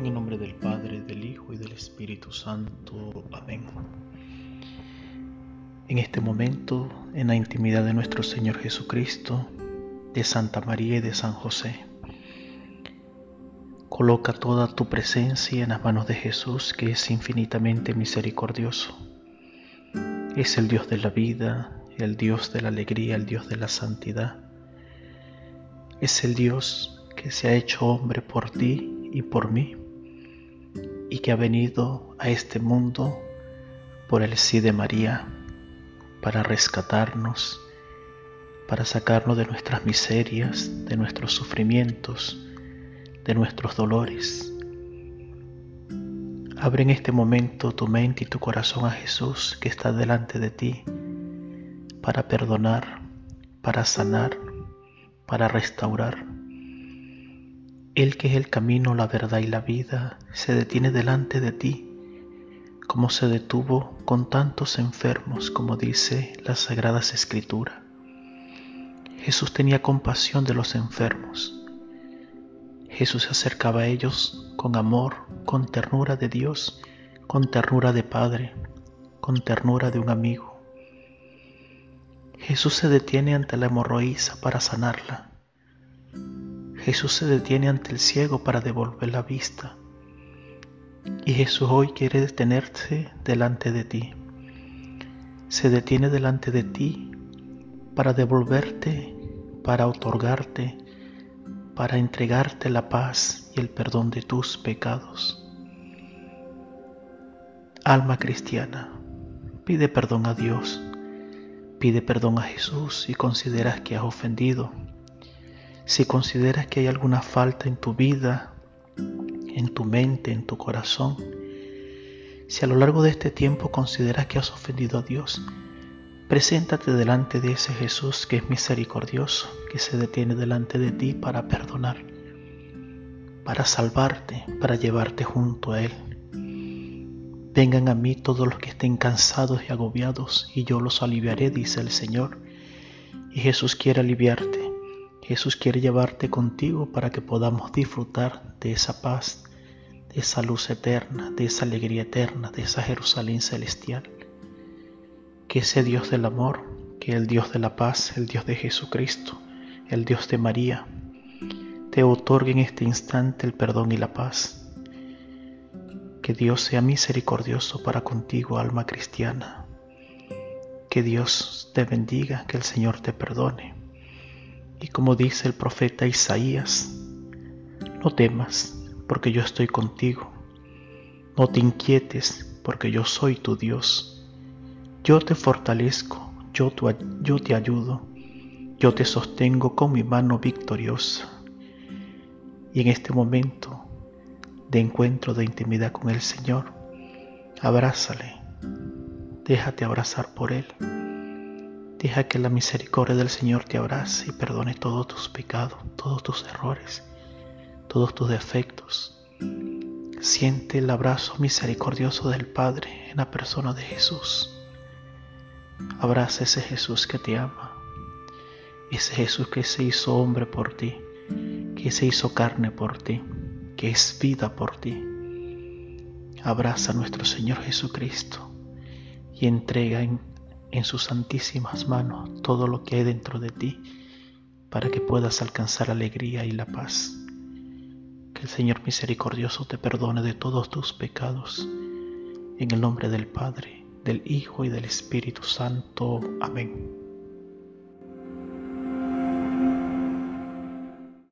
En el nombre del Padre, del Hijo y del Espíritu Santo. Amén. En este momento, en la intimidad de nuestro Señor Jesucristo, de Santa María y de San José, coloca toda tu presencia en las manos de Jesús, que es infinitamente misericordioso. Es el Dios de la vida, el Dios de la alegría, el Dios de la santidad. Es el Dios que se ha hecho hombre por ti y por mí y que ha venido a este mundo por el sí de María para rescatarnos, para sacarnos de nuestras miserias, de nuestros sufrimientos, de nuestros dolores. Abre en este momento tu mente y tu corazón a Jesús que está delante de ti para perdonar, para sanar, para restaurar. El que es el camino, la verdad y la vida, se detiene delante de ti, como se detuvo con tantos enfermos, como dice las Sagradas Escrituras. Jesús tenía compasión de los enfermos. Jesús se acercaba a ellos con amor, con ternura de Dios, con ternura de Padre, con ternura de un amigo. Jesús se detiene ante la hemorroísa para sanarla Jesús se detiene ante el ciego para devolver la vista. Y Jesús hoy quiere detenerse delante de ti. Se detiene delante de ti para devolverte, para otorgarte, para entregarte la paz y el perdón de tus pecados. Alma cristiana, pide perdón a Dios, pide perdón a Jesús si consideras que has ofendido si consideras que hay alguna falta en tu vida, en tu mente, en tu corazón, si a lo largo de este tiempo consideras que has ofendido a Dios, preséntate delante de ese Jesús que es misericordioso, que se detiene delante de ti para perdonar, para salvarte, para llevarte junto a Él. Vengan a mí todos los que estén cansados y agobiados, y yo los aliviaré, dice el Señor. Y Jesús quiere aliviarte. Jesús quiere llevarte contigo para que podamos disfrutar de esa paz, de esa luz eterna, de esa alegría eterna, de esa Jerusalén celestial. Que ese Dios del amor, que el Dios de la paz, el Dios de Jesucristo, el Dios de María, te otorgue en este instante el perdón y la paz. Que Dios sea misericordioso para contigo, alma cristiana. Que Dios te bendiga, que el Señor te perdone y como dice el profeta Isaías, no temas, porque yo estoy contigo. No te inquietes, porque yo soy tu Dios. Yo te fortalezco, yo, yo te ayudo, yo te sostengo con mi mano victoriosa. Y en este momento de encuentro, de intimidad con el Señor, abrázale, déjate abrazar por Él. Deja que la misericordia del Señor te abrace y perdone todos tus pecados, todos tus errores, todos tus defectos. Siente el abrazo misericordioso del Padre en la persona de Jesús. Abraza ese Jesús que te ama, ese Jesús que se hizo hombre por ti, que se hizo carne por ti, que es vida por ti. Abraza a nuestro Señor Jesucristo y entrega en en sus santísimas manos todo lo que hay dentro de ti para que puedas alcanzar alegría y la paz. Que el Señor misericordioso te perdone de todos tus pecados. En el nombre del Padre, del Hijo y del Espíritu Santo. Amén.